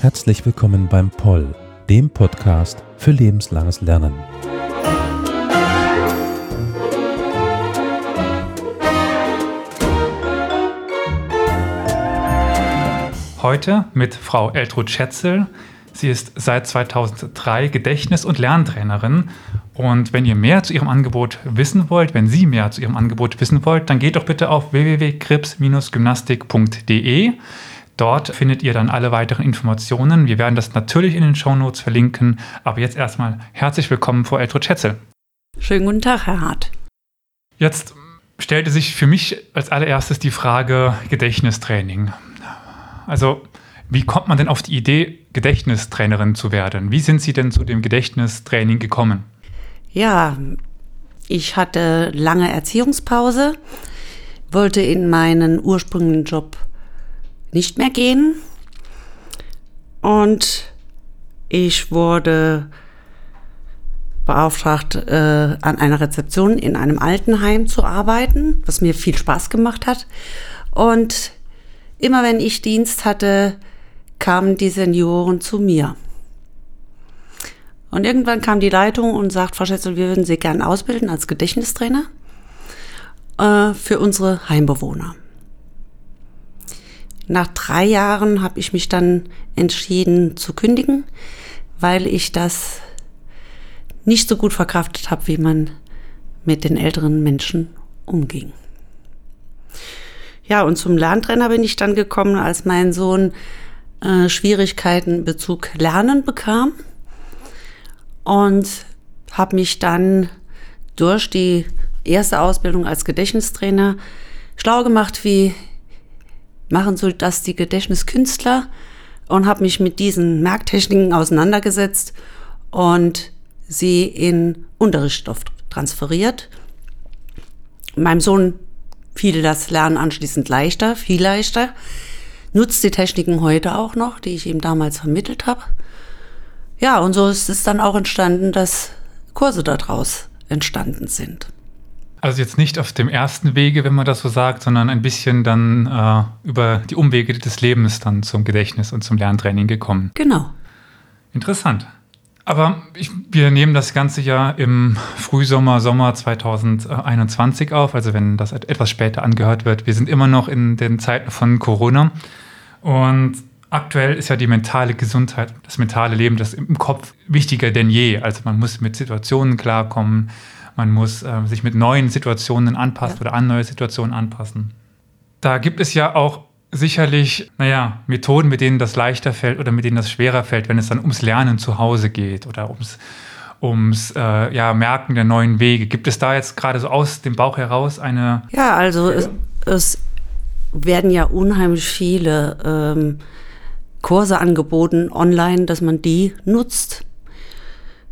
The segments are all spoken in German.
Herzlich willkommen beim Poll, dem Podcast für lebenslanges Lernen. Heute mit Frau Eltrud Schätzel. Sie ist seit 2003 Gedächtnis- und Lerntrainerin. Und wenn ihr mehr zu ihrem Angebot wissen wollt, wenn Sie mehr zu ihrem Angebot wissen wollt, dann geht doch bitte auf www.krips-gymnastik.de. Dort findet ihr dann alle weiteren Informationen. Wir werden das natürlich in den Shownotes verlinken. Aber jetzt erstmal herzlich willkommen, Frau Eltrud Schätzel. Schönen guten Tag, Herr Hart. Jetzt stellte sich für mich als allererstes die Frage Gedächtnistraining. Also, wie kommt man denn auf die Idee, Gedächtnistrainerin zu werden? Wie sind Sie denn zu dem Gedächtnistraining gekommen? Ja, ich hatte lange Erziehungspause, wollte in meinen ursprünglichen Job nicht mehr gehen und ich wurde beauftragt, äh, an einer Rezeption in einem Altenheim zu arbeiten, was mir viel Spaß gemacht hat. Und Immer wenn ich Dienst hatte, kamen die Senioren zu mir. Und irgendwann kam die Leitung und sagt, Frau Schätzel, wir würden Sie gerne ausbilden als Gedächtnistrainer äh, für unsere Heimbewohner. Nach drei Jahren habe ich mich dann entschieden zu kündigen, weil ich das nicht so gut verkraftet habe, wie man mit den älteren Menschen umging. Ja, und zum Lerntrainer bin ich dann gekommen, als mein Sohn äh, Schwierigkeiten Bezug Lernen bekam und habe mich dann durch die erste Ausbildung als Gedächtnistrainer schlau gemacht, wie machen soll das die Gedächtniskünstler und habe mich mit diesen Merktechniken auseinandergesetzt und sie in Unterrichtsstoff transferiert. Meinem Sohn fiel das Lernen anschließend leichter, viel leichter. Nutzt die Techniken heute auch noch, die ich ihm damals vermittelt habe. Ja, und so ist es dann auch entstanden, dass Kurse daraus entstanden sind. Also jetzt nicht auf dem ersten Wege, wenn man das so sagt, sondern ein bisschen dann äh, über die Umwege des Lebens dann zum Gedächtnis und zum Lerntraining gekommen. Genau. Interessant. Aber ich, wir nehmen das ganze Jahr im Frühsommer, Sommer 2021 auf, also wenn das etwas später angehört wird. Wir sind immer noch in den Zeiten von Corona und aktuell ist ja die mentale Gesundheit, das mentale Leben, das im Kopf wichtiger denn je. Also man muss mit Situationen klarkommen, man muss äh, sich mit neuen Situationen anpassen ja. oder an neue Situationen anpassen. Da gibt es ja auch sicherlich, naja, Methoden, mit denen das leichter fällt oder mit denen das schwerer fällt, wenn es dann ums Lernen zu Hause geht oder ums, ums äh, ja, Merken der neuen Wege. Gibt es da jetzt gerade so aus dem Bauch heraus eine. Ja, also es, es werden ja unheimlich viele ähm, Kurse angeboten online, dass man die nutzt.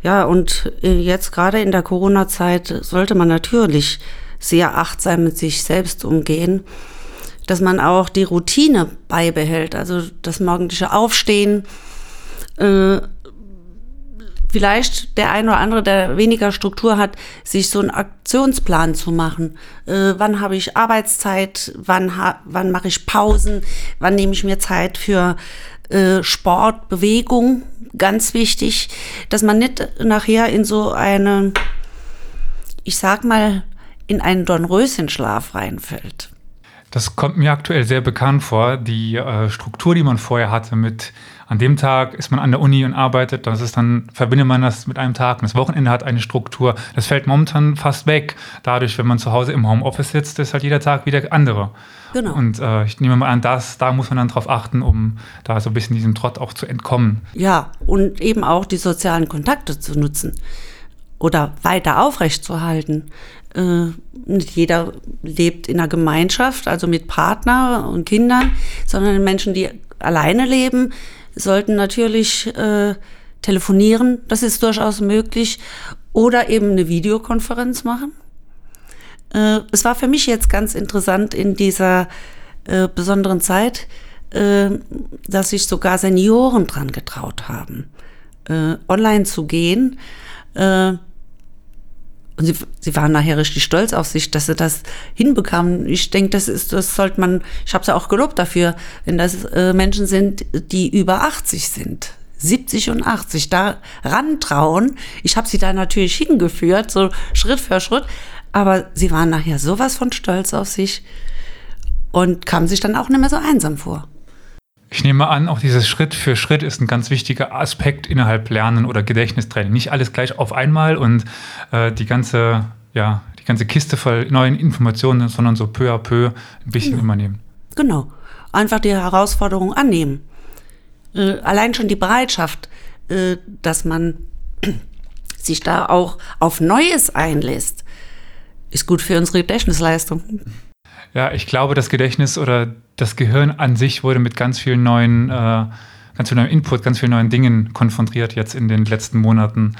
Ja, und äh, jetzt gerade in der Corona-Zeit sollte man natürlich sehr achtsam mit sich selbst umgehen dass man auch die Routine beibehält, also das morgendliche Aufstehen. Äh, vielleicht der ein oder andere, der weniger Struktur hat, sich so einen Aktionsplan zu machen. Äh, wann habe ich Arbeitszeit? Wann, wann mache ich Pausen? Wann nehme ich mir Zeit für äh, Sport, Bewegung? Ganz wichtig, dass man nicht nachher in so eine, ich sag mal, in einen Dornröschenschlaf reinfällt. Das kommt mir aktuell sehr bekannt vor. Die äh, Struktur, die man vorher hatte, mit an dem Tag ist man an der Uni und arbeitet, das ist dann verbindet man das mit einem Tag. Und das Wochenende hat eine Struktur. Das fällt momentan fast weg. Dadurch, wenn man zu Hause im Homeoffice sitzt, ist halt jeder Tag wieder andere. Genau. Und äh, ich nehme mal an, das, da muss man dann drauf achten, um da so ein bisschen diesem Trott auch zu entkommen. Ja, und eben auch die sozialen Kontakte zu nutzen oder weiter aufrechtzuerhalten. Äh, nicht jeder lebt in einer Gemeinschaft, also mit Partner und Kindern, sondern Menschen, die alleine leben, sollten natürlich äh, telefonieren. Das ist durchaus möglich. Oder eben eine Videokonferenz machen. Äh, es war für mich jetzt ganz interessant in dieser äh, besonderen Zeit, äh, dass sich sogar Senioren dran getraut haben. äh, online zu gehen. Und sie, sie waren nachher richtig stolz auf sich, dass sie das hinbekamen. Ich denke, das ist, das sollte man, ich habe sie auch gelobt dafür, wenn das äh, Menschen sind, die über 80 sind. 70 und 80 da rantrauen. Ich habe sie da natürlich hingeführt, so Schritt für Schritt. Aber sie waren nachher sowas von stolz auf sich und kamen sich dann auch nicht mehr so einsam vor. Ich nehme an, auch dieses Schritt für Schritt ist ein ganz wichtiger Aspekt innerhalb Lernen oder Gedächtnistraining. Nicht alles gleich auf einmal und äh, die ganze, ja, die ganze Kiste voll neuen Informationen, sondern so peu à peu ein bisschen genau. immer nehmen. Genau. Einfach die Herausforderung annehmen. Äh, allein schon die Bereitschaft, äh, dass man sich da auch auf Neues einlässt, ist gut für unsere Gedächtnisleistung. Ja, ich glaube, das Gedächtnis oder das Gehirn an sich wurde mit ganz vielen neuen, äh, ganz viel neuem Input, ganz vielen neuen Dingen konfrontiert jetzt in den letzten Monaten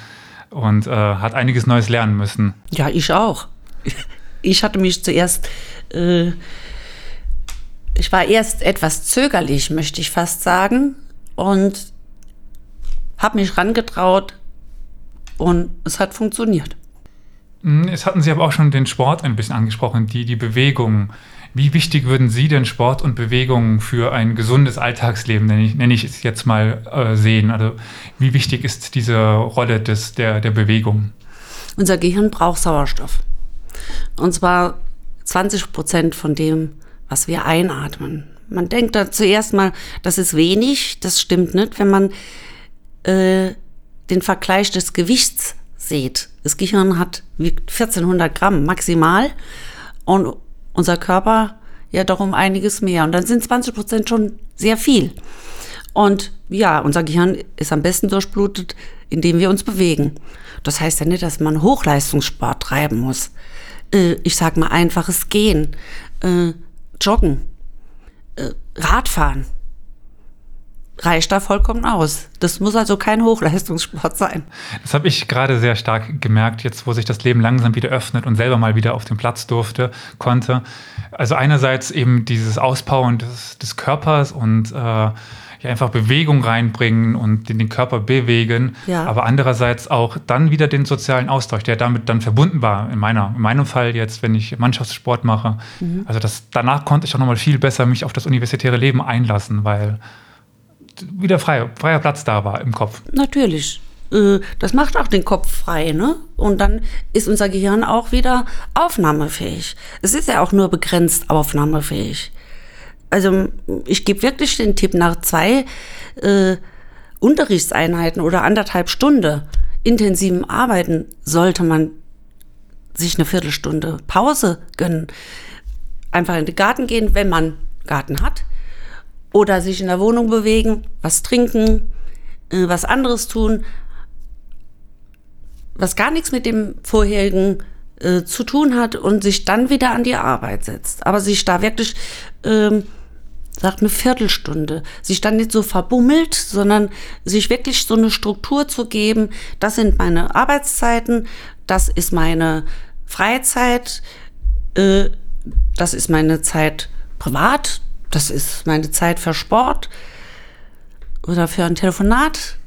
und äh, hat einiges Neues lernen müssen. Ja, ich auch. Ich hatte mich zuerst, äh, ich war erst etwas zögerlich, möchte ich fast sagen, und habe mich rangetraut und es hat funktioniert. Hm, es hatten Sie aber auch schon den Sport ein bisschen angesprochen, die, die Bewegung. Wie wichtig würden Sie denn Sport und Bewegung für ein gesundes Alltagsleben, nenne ich, nenne ich es jetzt mal, äh, sehen? Also wie wichtig ist diese Rolle des, der, der Bewegung? Unser Gehirn braucht Sauerstoff. Und zwar 20 Prozent von dem, was wir einatmen. Man denkt da zuerst mal, das ist wenig, das stimmt nicht, wenn man äh, den Vergleich des Gewichts sieht. Das Gehirn hat wiegt 1400 Gramm maximal und unser Körper ja darum einiges mehr. Und dann sind 20 Prozent schon sehr viel. Und ja, unser Gehirn ist am besten durchblutet, indem wir uns bewegen. Das heißt ja nicht, dass man Hochleistungssport treiben muss. Äh, ich sag mal einfaches Gehen, äh, Joggen, äh, Radfahren reicht da vollkommen aus. Das muss also kein Hochleistungssport sein. Das habe ich gerade sehr stark gemerkt, jetzt wo sich das Leben langsam wieder öffnet und selber mal wieder auf den Platz durfte, konnte. Also einerseits eben dieses Auspowern des, des Körpers und äh, ja, einfach Bewegung reinbringen und den, den Körper bewegen, ja. aber andererseits auch dann wieder den sozialen Austausch, der damit dann verbunden war. In, meiner, in meinem Fall jetzt, wenn ich Mannschaftssport mache. Mhm. Also das, danach konnte ich auch nochmal viel besser mich auf das universitäre Leben einlassen, weil wieder frei, freier Platz da war im Kopf. Natürlich. Äh, das macht auch den Kopf frei, ne? Und dann ist unser Gehirn auch wieder aufnahmefähig. Es ist ja auch nur begrenzt aufnahmefähig. Also ich gebe wirklich den Tipp, nach zwei äh, Unterrichtseinheiten oder anderthalb Stunden intensiven Arbeiten sollte man sich eine Viertelstunde Pause gönnen. Einfach in den Garten gehen, wenn man Garten hat oder sich in der Wohnung bewegen, was trinken, äh, was anderes tun, was gar nichts mit dem vorherigen äh, zu tun hat und sich dann wieder an die Arbeit setzt. Aber sich da wirklich, ähm, sagt eine Viertelstunde, sich dann nicht so verbummelt, sondern sich wirklich so eine Struktur zu geben, das sind meine Arbeitszeiten, das ist meine Freizeit, äh, das ist meine Zeit privat, das ist meine Zeit für Sport oder für ein Telefonat.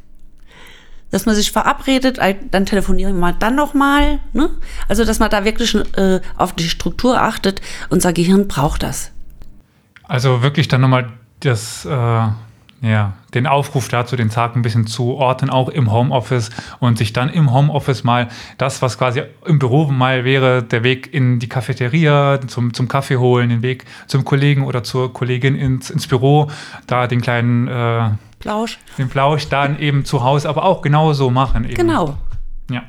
Dass man sich verabredet, dann telefonieren wir dann nochmal. Ne? Also, dass man da wirklich äh, auf die Struktur achtet. Unser Gehirn braucht das. Also wirklich dann nochmal das äh, ja, den Aufruf dazu, den Tag ein bisschen zu ordnen, auch im Homeoffice und sich dann im Homeoffice mal das, was quasi im Büro mal wäre, der Weg in die Cafeteria, zum, zum Kaffee holen, den Weg zum Kollegen oder zur Kollegin ins, ins Büro, da den kleinen äh, Plausch. Den Plausch dann eben zu Hause, aber auch genauso machen. Eben. Genau. Ja.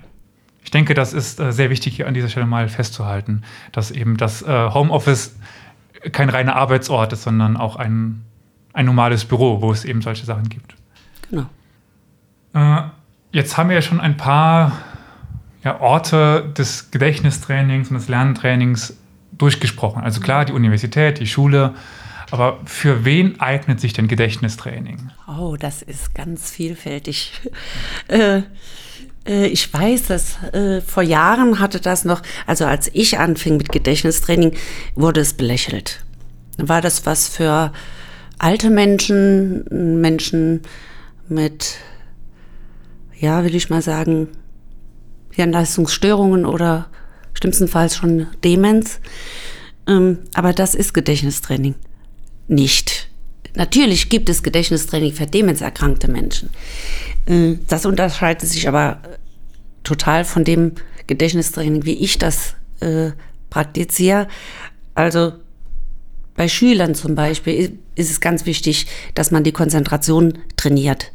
Ich denke, das ist äh, sehr wichtig hier an dieser Stelle mal festzuhalten, dass eben das äh, Homeoffice kein reiner Arbeitsort ist, sondern auch ein ein normales Büro, wo es eben solche Sachen gibt. Genau. Äh, jetzt haben wir ja schon ein paar ja, Orte des Gedächtnistrainings und des Lerntrainings durchgesprochen. Also klar, die Universität, die Schule. Aber für wen eignet sich denn Gedächtnistraining? Oh, das ist ganz vielfältig. äh, äh, ich weiß, dass äh, vor Jahren hatte das noch, also als ich anfing mit Gedächtnistraining, wurde es belächelt. War das was für alte Menschen, Menschen mit ja, will ich mal sagen, Hirnleistungsstörungen oder schlimmstenfalls schon Demenz. Ähm, aber das ist Gedächtnistraining nicht. Natürlich gibt es Gedächtnistraining für demenzerkrankte Menschen. Äh, das unterscheidet sich aber total von dem Gedächtnistraining, wie ich das äh, praktiziere. Also bei Schülern zum Beispiel ist es ganz wichtig, dass man die Konzentration trainiert.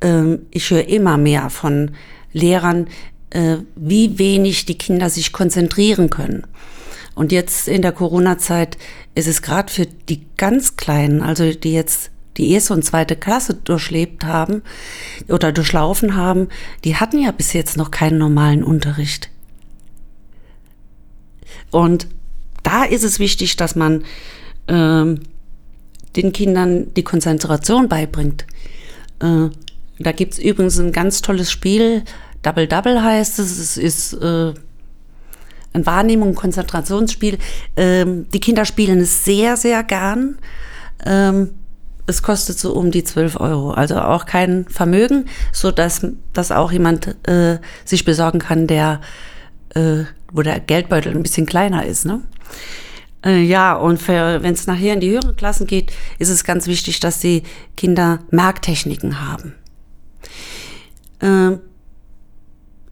Ähm, ich höre immer mehr von Lehrern, äh, wie wenig die Kinder sich konzentrieren können. Und jetzt in der Corona-Zeit ist es gerade für die ganz Kleinen, also die jetzt die erste und zweite Klasse durchlebt haben oder durchlaufen haben, die hatten ja bis jetzt noch keinen normalen Unterricht. Und da ist es wichtig, dass man ähm, den Kindern die Konzentration beibringt. Äh, da gibt es übrigens ein ganz tolles Spiel, Double Double heißt es. Es ist äh, ein Wahrnehmung, Konzentrationsspiel. Ähm, die Kinder spielen es sehr, sehr gern. Ähm, es kostet so um die 12 Euro, also auch kein Vermögen, so dass das auch jemand äh, sich besorgen kann, der äh, wo der Geldbeutel ein bisschen kleiner ist. Ne? Äh, ja, und wenn es nachher in die höheren Klassen geht, ist es ganz wichtig, dass die Kinder Merktechniken haben. Äh,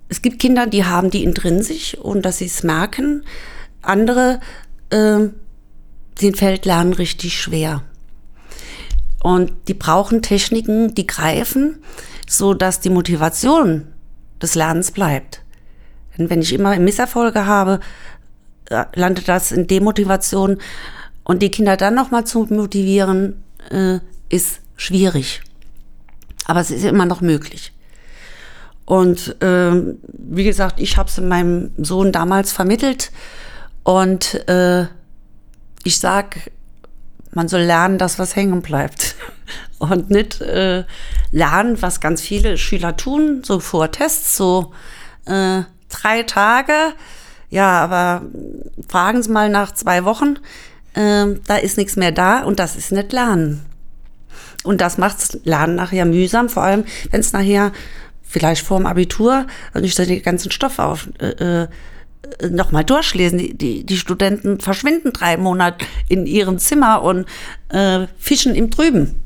es gibt Kinder, die haben die intrinsisch und dass sie es merken. Andere, äh, denen fällt Lernen richtig schwer. Und die brauchen Techniken, die greifen, so dass die Motivation des Lernens bleibt. Denn wenn ich immer Misserfolge habe, landet das in Demotivation und die Kinder dann nochmal zu motivieren, äh, ist schwierig. Aber es ist immer noch möglich. Und äh, wie gesagt, ich habe es meinem Sohn damals vermittelt und äh, ich sag, man soll lernen, dass was hängen bleibt und nicht äh, lernen, was ganz viele Schüler tun, so vor Tests, so äh, drei Tage. Ja, aber fragen Sie mal nach zwei Wochen, äh, da ist nichts mehr da und das ist nicht Lernen. Und das macht Lernen nachher mühsam, vor allem wenn es nachher vielleicht vor dem Abitur und ich den ganzen Stoff auf äh, äh, nochmal durchlesen. Die, die, die, Studenten verschwinden drei Monate in ihrem Zimmer und äh, fischen im Trüben.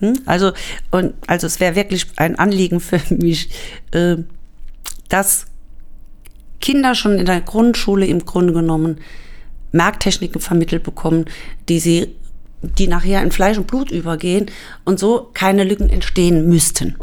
Hm? Also, und, also es wäre wirklich ein Anliegen für mich, äh, dass Kinder schon in der Grundschule im Grunde genommen Merktechniken vermittelt bekommen, die sie die nachher in Fleisch und Blut übergehen und so keine Lücken entstehen müssten.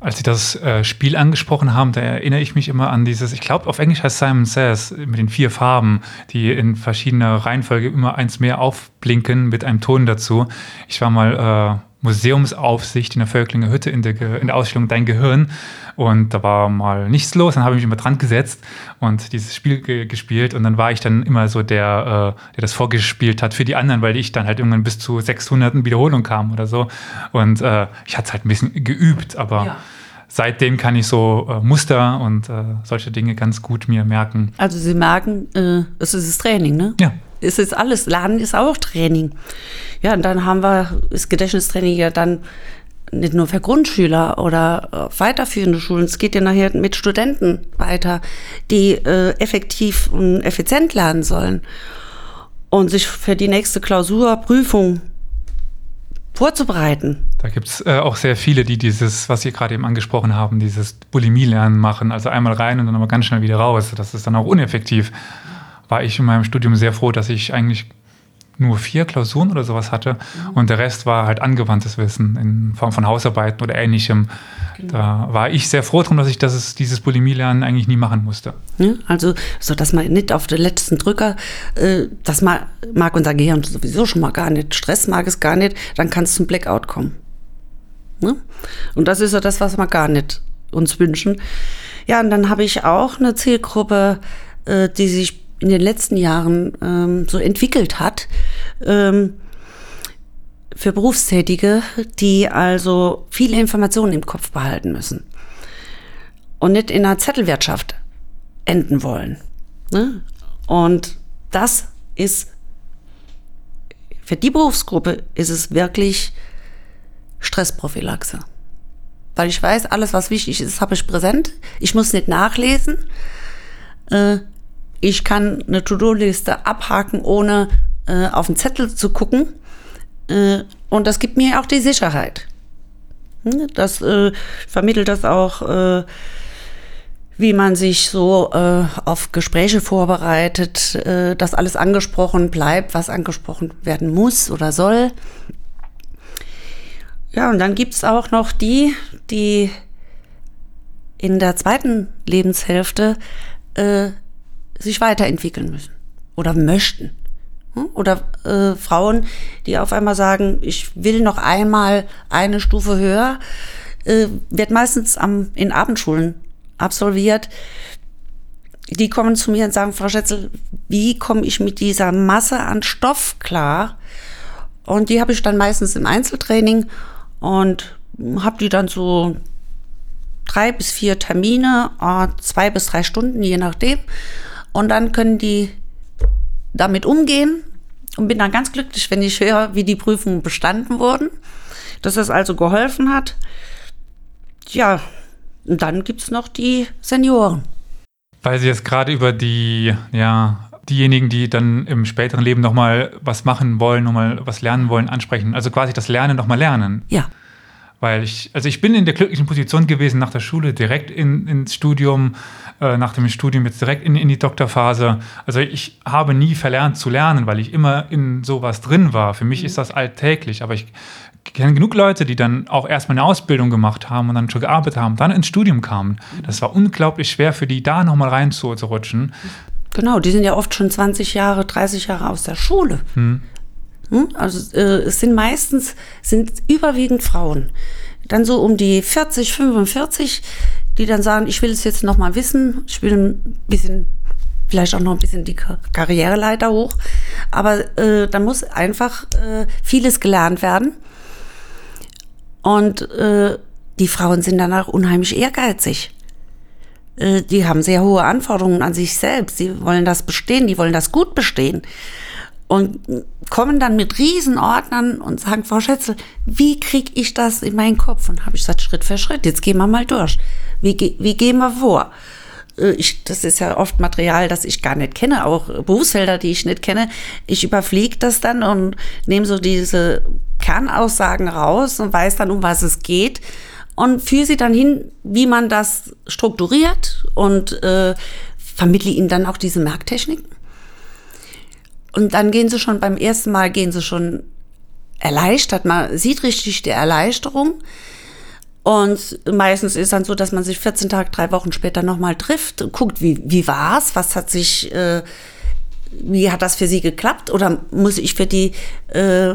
Als Sie das äh, Spiel angesprochen haben, da erinnere ich mich immer an dieses, ich glaube auf Englisch heißt Simon Says, mit den vier Farben, die in verschiedener Reihenfolge immer eins mehr aufblinken mit einem Ton dazu. Ich war mal äh, Museumsaufsicht in der Völklinger Hütte in der, in der Ausstellung Dein Gehirn. Und da war mal nichts los. Dann habe ich mich immer dran gesetzt und dieses Spiel ge gespielt. Und dann war ich dann immer so der, äh, der das vorgespielt hat für die anderen, weil ich dann halt irgendwann bis zu 600 Wiederholungen kam oder so. Und äh, ich hatte es halt ein bisschen geübt, aber. Ja seitdem kann ich so äh, Muster und äh, solche Dinge ganz gut mir merken. Also Sie merken, äh, es ist das Training, ne? Ja. Es ist alles. Lernen ist auch Training. Ja, und dann haben wir das Gedächtnistraining ja dann nicht nur für Grundschüler oder äh, weiterführende Schulen, es geht ja nachher mit Studenten weiter, die äh, effektiv und effizient lernen sollen und sich für die nächste Klausur, Prüfung vorzubereiten. Da gibt es äh, auch sehr viele, die dieses, was Sie gerade eben angesprochen haben, dieses Bulimie-Lernen machen. Also einmal rein und dann aber ganz schnell wieder raus. Das ist dann auch uneffektiv. War ich in meinem Studium sehr froh, dass ich eigentlich nur vier Klausuren oder sowas hatte mhm. und der Rest war halt angewandtes Wissen in Form von Hausarbeiten oder ähnlichem. Genau. Da war ich sehr froh drum, dass ich das, dieses Bulimie-Lernen eigentlich nie machen musste. Ja, also, so dass man nicht auf den letzten Drücker, äh, das mag, mag unser Gehirn sowieso schon mal gar nicht, Stress mag es gar nicht, dann kann es zum Blackout kommen. Ne? Und das ist ja das, was wir gar nicht uns wünschen. Ja, und dann habe ich auch eine Zielgruppe, äh, die sich in den letzten Jahren ähm, so entwickelt hat. Ähm, für Berufstätige, die also viele Informationen im Kopf behalten müssen und nicht in einer Zettelwirtschaft enden wollen. Ne? Und das ist für die Berufsgruppe ist es wirklich Stressprophylaxe. weil ich weiß, alles, was wichtig ist, habe ich präsent. Ich muss nicht nachlesen. Äh, ich kann eine To-Do-Liste abhaken, ohne äh, auf den Zettel zu gucken. Äh, und das gibt mir auch die Sicherheit. Hm, das äh, vermittelt das auch, äh, wie man sich so äh, auf Gespräche vorbereitet, äh, dass alles angesprochen bleibt, was angesprochen werden muss oder soll. Ja, und dann gibt es auch noch die, die in der zweiten Lebenshälfte äh, sich weiterentwickeln müssen oder möchten. Hm? Oder äh, Frauen, die auf einmal sagen, ich will noch einmal eine Stufe höher, äh, wird meistens am, in Abendschulen absolviert. Die kommen zu mir und sagen, Frau Schätzel, wie komme ich mit dieser Masse an Stoff klar? Und die habe ich dann meistens im Einzeltraining und habe die dann so drei bis vier Termine, äh, zwei bis drei Stunden, je nachdem. Und dann können die damit umgehen und bin dann ganz glücklich, wenn ich höre, wie die Prüfungen bestanden wurden, dass es also geholfen hat. Ja, und dann gibt es noch die Senioren. Weil Sie jetzt gerade über die, ja, diejenigen, die dann im späteren Leben nochmal was machen wollen, nochmal was lernen wollen, ansprechen. Also quasi das Lernen nochmal lernen. Ja. Weil ich, also ich bin in der glücklichen Position gewesen, nach der Schule direkt in, ins Studium, äh, nach dem Studium jetzt direkt in, in die Doktorphase. Also ich habe nie verlernt zu lernen, weil ich immer in sowas drin war. Für mich mhm. ist das alltäglich, aber ich kenne genug Leute, die dann auch erstmal eine Ausbildung gemacht haben und dann schon gearbeitet haben, dann ins Studium kamen. Das war unglaublich schwer für die, da nochmal reinzurutschen. Genau, die sind ja oft schon 20 Jahre, 30 Jahre aus der Schule. Hm. Hm? Also äh, es sind meistens, sind überwiegend Frauen. Dann so um die 40, 45, die dann sagen, ich will es jetzt noch mal wissen, ich will ein bisschen, vielleicht auch noch ein bisschen die Karriereleiter hoch. Aber äh, dann muss einfach äh, vieles gelernt werden. Und äh, die Frauen sind danach unheimlich ehrgeizig. Äh, die haben sehr hohe Anforderungen an sich selbst. Sie wollen das bestehen, die wollen das gut bestehen und kommen dann mit Riesenordnern und sagen, Frau Schätzel, wie kriege ich das in meinen Kopf? Und habe ich gesagt, Schritt für Schritt, jetzt gehen wir mal durch. Wie, wie gehen wir vor? Äh, ich, das ist ja oft Material, das ich gar nicht kenne, auch Berufsfelder, die ich nicht kenne. Ich überfliege das dann und nehme so diese Kernaussagen raus und weiß dann, um was es geht und führe sie dann hin, wie man das strukturiert und äh, vermittle ihnen dann auch diese Merktechniken. Und dann gehen sie schon beim ersten Mal, gehen sie schon erleichtert. Man sieht richtig die Erleichterung. Und meistens ist dann so, dass man sich 14 Tage, drei Wochen später nochmal trifft und guckt, wie, wie war's, was hat sich, äh, wie hat das für sie geklappt oder muss ich für die äh,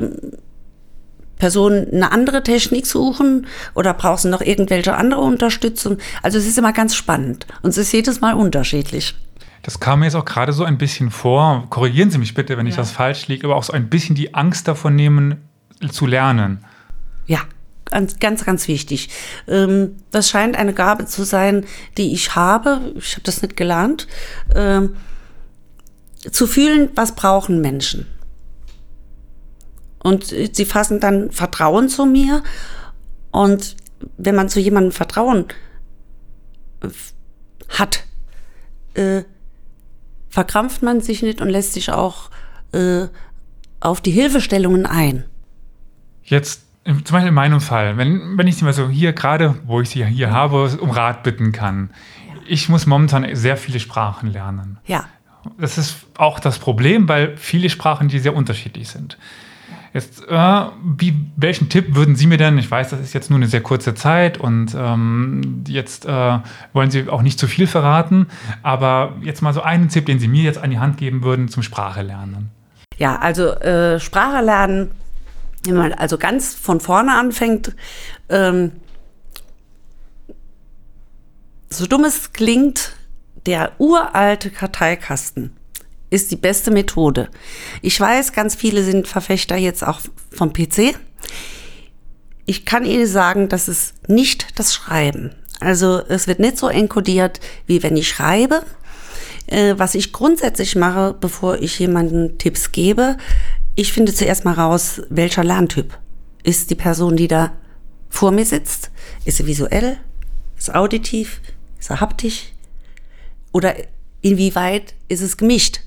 Person eine andere Technik suchen oder brauchst du noch irgendwelche andere Unterstützung? Also es ist immer ganz spannend und es ist jedes Mal unterschiedlich. Das kam mir jetzt auch gerade so ein bisschen vor. Korrigieren Sie mich bitte, wenn ja. ich das falsch liege, aber auch so ein bisschen die Angst davon nehmen, zu lernen. Ja, ganz, ganz, ganz wichtig. Ähm, das scheint eine Gabe zu sein, die ich habe. Ich habe das nicht gelernt. Ähm, zu fühlen, was brauchen Menschen. Und sie fassen dann Vertrauen zu mir. Und wenn man zu jemandem Vertrauen hat, äh, verkrampft man sich nicht und lässt sich auch äh, auf die Hilfestellungen ein. Jetzt zum Beispiel in meinem Fall, wenn, wenn ich sie mal so hier gerade, wo ich sie hier habe, um Rat bitten kann. Ich muss momentan sehr viele Sprachen lernen. Ja. Das ist auch das Problem, weil viele Sprachen, die sehr unterschiedlich sind. Jetzt, äh, wie, welchen Tipp würden Sie mir denn, ich weiß, das ist jetzt nur eine sehr kurze Zeit und ähm, jetzt äh, wollen Sie auch nicht zu viel verraten, aber jetzt mal so einen Tipp, den Sie mir jetzt an die Hand geben würden zum Sprache lernen. Ja, also äh, Sprache lernen, wenn man also ganz von vorne anfängt, ähm, so dumm es klingt, der uralte Karteikasten ist die beste Methode. Ich weiß, ganz viele sind Verfechter jetzt auch vom PC. Ich kann Ihnen sagen, das ist nicht das Schreiben. Also es wird nicht so enkodiert, wie wenn ich schreibe. Äh, was ich grundsätzlich mache, bevor ich jemanden Tipps gebe, ich finde zuerst mal raus, welcher Lerntyp ist die Person, die da vor mir sitzt? Ist er visuell? Ist auditiv? Ist er haptisch? Oder inwieweit ist es gemischt?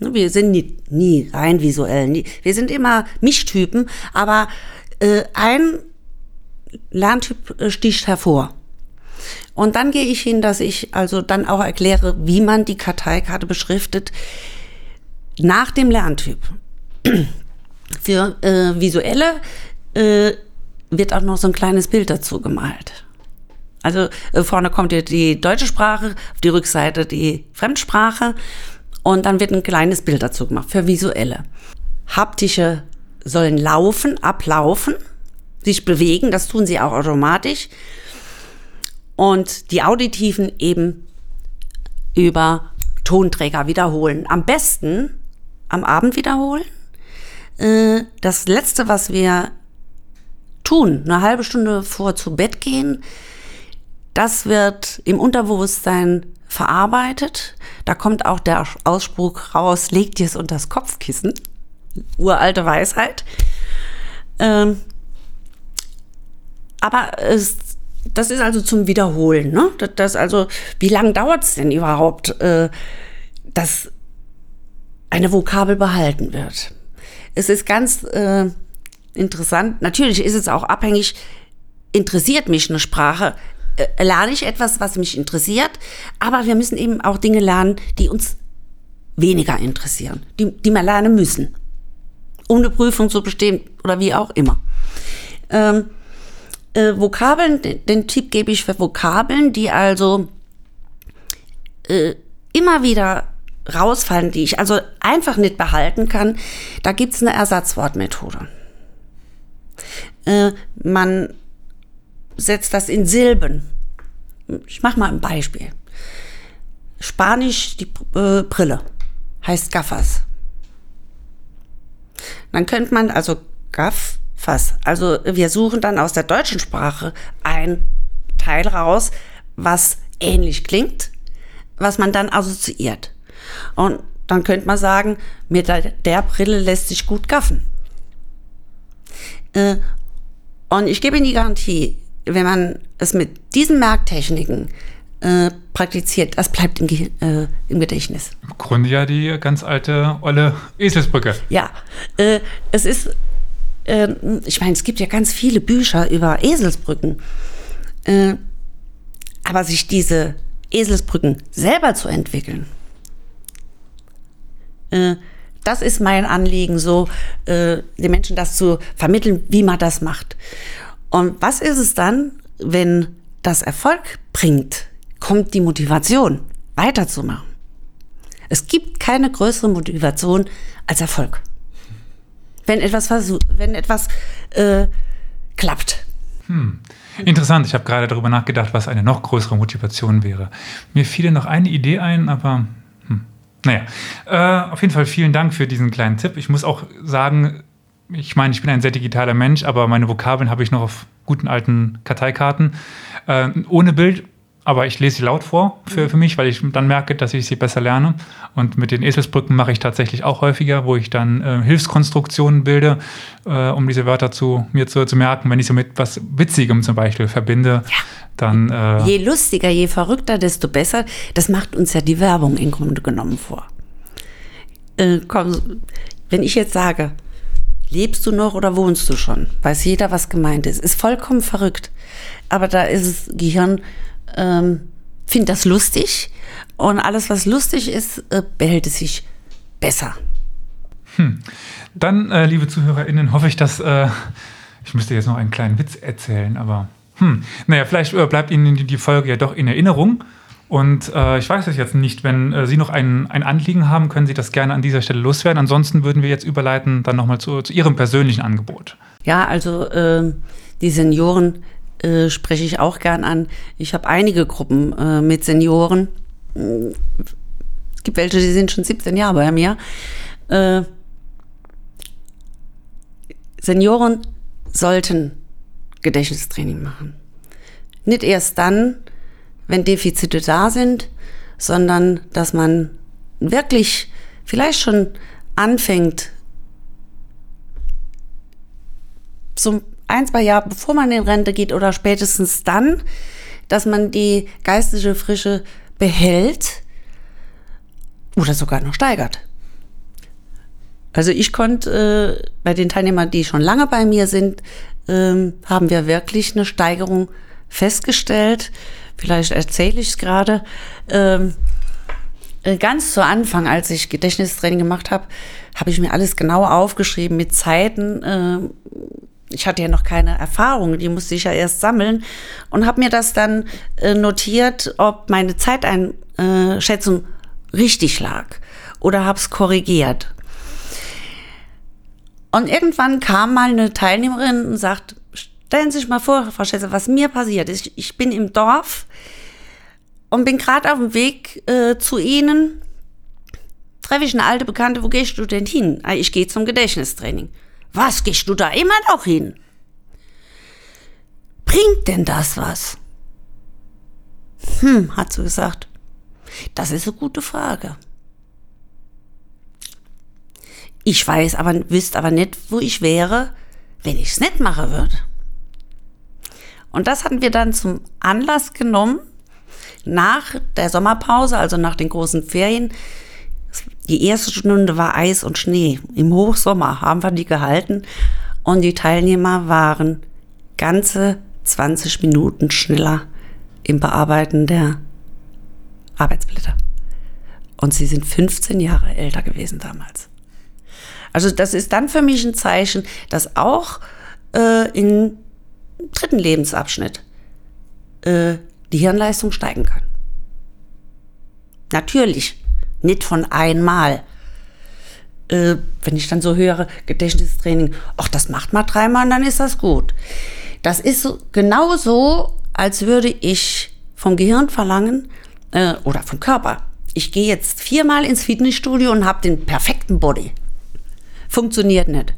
Ne, wir sind nie, nie rein visuell. Nie. Wir sind immer Mischtypen, aber äh, ein Lerntyp äh, sticht hervor. Und dann gehe ich hin, dass ich also dann auch erkläre, wie man die Karteikarte beschriftet nach dem Lerntyp. Für äh, visuelle äh, wird auch noch so ein kleines Bild dazu gemalt. Also äh, vorne kommt ja die deutsche Sprache, auf die Rückseite die Fremdsprache und dann wird ein kleines Bild dazu gemacht für visuelle. Haptische sollen laufen, ablaufen, sich bewegen, das tun sie auch automatisch. Und die auditiven eben über Tonträger wiederholen. Am besten am Abend wiederholen. Äh, das letzte, was wir tun, eine halbe Stunde vor zu Bett gehen, das wird im Unterbewusstsein verarbeitet. Da kommt auch der Ausspruch raus, legt dir es unter das Kopfkissen. Uralte Weisheit. Ähm, aber es, das ist also zum Wiederholen. Ne? Das, das also, wie lange dauert es denn überhaupt, äh, dass eine Vokabel behalten wird? Es ist ganz äh, interessant. Natürlich ist es auch abhängig, interessiert mich eine Sprache, lerne ich etwas, was mich interessiert, aber wir müssen eben auch Dinge lernen, die uns weniger interessieren, die, die wir lernen müssen, um eine Prüfung zu bestehen oder wie auch immer. Ähm, äh, Vokabeln, den, den, Tipp gebe ich für Vokabeln, die also äh, immer wieder rausfallen, die ich also einfach nicht behalten kann. Da gibt es eine Ersatzwortmethode. Äh, man setzt das in Silben. Ich mache mal ein Beispiel. Spanisch die äh, Brille heißt Gaffas. Dann könnte man also Gaffas, also wir suchen dann aus der deutschen Sprache ein Teil raus, was ähnlich klingt, was man dann assoziiert. Und dann könnte man sagen, mit der, Brille lässt sich gut gaffen. Äh, und ich gebe Ihnen die Garantie, wenn man es mit diesen Merktechniken äh, praktiziert, das bleibt im, äh, im, Gedächtnis. Im Grunde ja die ganz alte, olle Eselsbrücke. Ja, äh, es ist, ähm, ich meine, es gibt ja ganz viele Bücher über Eselsbrücken. Äh, aber sich diese Eselsbrücken selber zu entwickeln, äh, das ist mein Anliegen, so äh, den Menschen das zu vermitteln, wie man das macht. Und was ist es dann, wenn das Erfolg bringt? Kommt die Motivation, weiterzumachen. Es gibt keine größere Motivation als Erfolg. Wenn etwas, wenn etwas äh, klappt. Hm. Interessant, ich habe gerade darüber nachgedacht, was eine noch größere Motivation wäre. Mir fiel noch eine Idee ein, aber hm. naja. Äh, auf jeden Fall vielen Dank für diesen kleinen Tipp. Ich muss auch sagen, ich meine, ich bin ein sehr digitaler Mensch, aber meine Vokabeln habe ich noch auf guten alten Karteikarten. Äh, ohne Bild, aber ich lese sie laut vor für, für mich, weil ich dann merke, dass ich sie besser lerne. Und mit den Eselsbrücken mache ich tatsächlich auch häufiger, wo ich dann äh, Hilfskonstruktionen bilde, äh, um diese Wörter zu mir zu, zu merken. Wenn ich sie mit was Witzigem zum Beispiel verbinde, ja. dann. Äh je lustiger, je verrückter, desto besser. Das macht uns ja die Werbung im Grunde genommen vor. Äh, komm, wenn ich jetzt sage, Lebst du noch oder wohnst du schon? Weiß jeder, was gemeint ist. Ist vollkommen verrückt. Aber da ist das Gehirn, ähm, findet das lustig. Und alles, was lustig ist, äh, behält es sich besser. Hm. Dann, äh, liebe ZuhörerInnen, hoffe ich, dass. Äh, ich müsste jetzt noch einen kleinen Witz erzählen, aber. Hm. Naja, vielleicht äh, bleibt Ihnen die Folge ja doch in Erinnerung. Und äh, ich weiß es jetzt nicht, wenn äh, Sie noch ein, ein Anliegen haben, können Sie das gerne an dieser Stelle loswerden. Ansonsten würden wir jetzt überleiten dann nochmal zu, zu Ihrem persönlichen Angebot. Ja, also äh, die Senioren äh, spreche ich auch gern an. Ich habe einige Gruppen äh, mit Senioren. Es gibt welche, die sind schon 17 Jahre bei mir. Äh, Senioren sollten Gedächtnistraining machen. Nicht erst dann, wenn Defizite da sind, sondern dass man wirklich vielleicht schon anfängt, so ein, zwei Jahre bevor man in Rente geht oder spätestens dann, dass man die geistige Frische behält oder sogar noch steigert. Also ich konnte äh, bei den Teilnehmern, die schon lange bei mir sind, ähm, haben wir wirklich eine Steigerung festgestellt. Vielleicht erzähle ich es gerade. Ähm, äh, ganz zu Anfang, als ich Gedächtnistraining gemacht habe, habe ich mir alles genau aufgeschrieben mit Zeiten. Äh, ich hatte ja noch keine Erfahrung, die musste ich ja erst sammeln und habe mir das dann äh, notiert, ob meine Zeiteinschätzung richtig lag oder habe es korrigiert. Und irgendwann kam mal eine Teilnehmerin und sagt, stellen Sie sich mal vor, Frau Schätze, was mir passiert ist. Ich bin im Dorf und bin gerade auf dem Weg äh, zu Ihnen. Treffe ich eine alte Bekannte, wo gehst du denn hin? Ah, ich gehe zum Gedächtnistraining. Was gehst du da immer noch hin? Bringt denn das was? Hm, hat sie gesagt. Das ist eine gute Frage. Ich weiß aber, wüsste aber nicht, wo ich wäre, wenn ich es nicht machen würde. Und das hatten wir dann zum Anlass genommen, nach der Sommerpause, also nach den großen Ferien. Die erste Stunde war Eis und Schnee. Im Hochsommer haben wir die gehalten und die Teilnehmer waren ganze 20 Minuten schneller im Bearbeiten der Arbeitsblätter. Und sie sind 15 Jahre älter gewesen damals. Also das ist dann für mich ein Zeichen, dass auch äh, im dritten Lebensabschnitt äh, die Hirnleistung steigen kann. Natürlich, nicht von einmal. Äh, wenn ich dann so höre, Gedächtnistraining, ach, das macht mal dreimal, dann ist das gut. Das ist so, genau so, als würde ich vom Gehirn verlangen äh, oder vom Körper. Ich gehe jetzt viermal ins Fitnessstudio und habe den perfekten Body. Funktioniert nicht.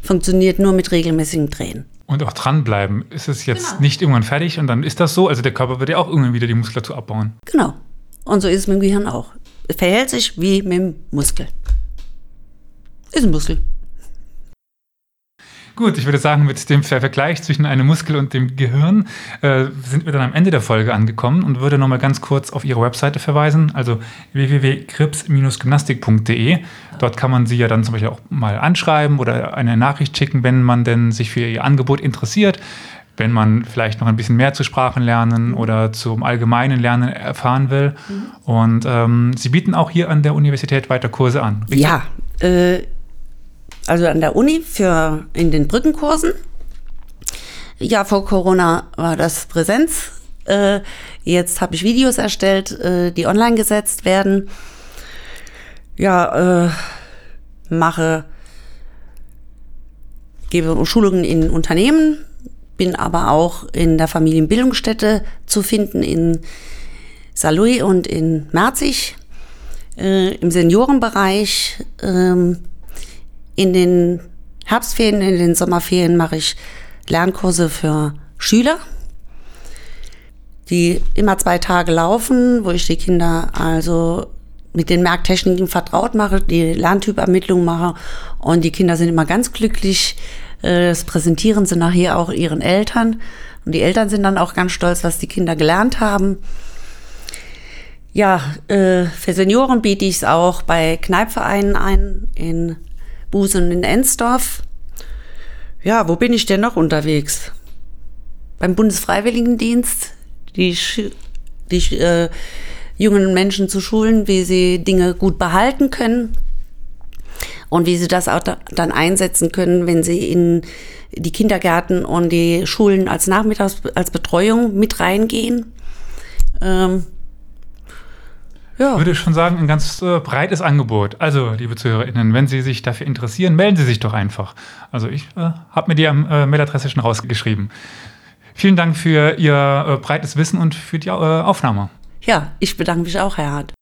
Funktioniert nur mit regelmäßigem Drehen. Und auch dranbleiben. Ist es jetzt genau. nicht irgendwann fertig und dann ist das so? Also der Körper wird ja auch irgendwann wieder die Muskulatur abbauen. Genau. Und so ist es mit dem Gehirn auch. Es verhält sich wie mit dem Muskel. Ist ein Muskel. Gut, ich würde sagen, mit dem Vergleich zwischen einem Muskel und dem Gehirn äh, sind wir dann am Ende der Folge angekommen und würde nochmal ganz kurz auf Ihre Webseite verweisen, also www.krips-gymnastik.de. Dort kann man Sie ja dann zum Beispiel auch mal anschreiben oder eine Nachricht schicken, wenn man denn sich für Ihr Angebot interessiert wenn man vielleicht noch ein bisschen mehr zu Sprachen lernen oder zum allgemeinen Lernen erfahren will. Mhm. Und ähm, Sie bieten auch hier an der Universität weiter Kurse an. Richtig? Ja, äh, also an der Uni für in den Brückenkursen. Ja, vor Corona war das Präsenz. Äh, jetzt habe ich Videos erstellt, äh, die online gesetzt werden. Ja, äh, mache, gebe Schulungen in Unternehmen, bin aber auch in der Familienbildungsstätte zu finden in Saarlouis und in Merzig, äh, im Seniorenbereich. Ähm, in den Herbstferien, in den Sommerferien mache ich Lernkurse für Schüler, die immer zwei Tage laufen, wo ich die Kinder also mit den Merktechniken vertraut mache, die Lerntypermittlung mache und die Kinder sind immer ganz glücklich. Äh, das präsentieren sie nachher auch ihren Eltern und die Eltern sind dann auch ganz stolz, was die Kinder gelernt haben. Ja, äh, für Senioren biete ich es auch bei Kneipvereinen ein in Busen in Ensdorf. Ja, wo bin ich denn noch unterwegs? Beim Bundesfreiwilligendienst, die, die äh, jungen Menschen zu schulen, wie sie Dinge gut behalten können und wie sie das auch da, dann einsetzen können, wenn sie in die Kindergärten und die Schulen als Nachmittags als Betreuung mit reingehen. Ähm, ja. würde schon sagen, ein ganz äh, breites Angebot. Also, liebe ZuhörerInnen, wenn Sie sich dafür interessieren, melden Sie sich doch einfach. Also, ich äh, habe mir die äh, Mailadresse schon rausgeschrieben. Vielen Dank für Ihr äh, breites Wissen und für die äh, Aufnahme. Ja, ich bedanke mich auch, Herr Hart.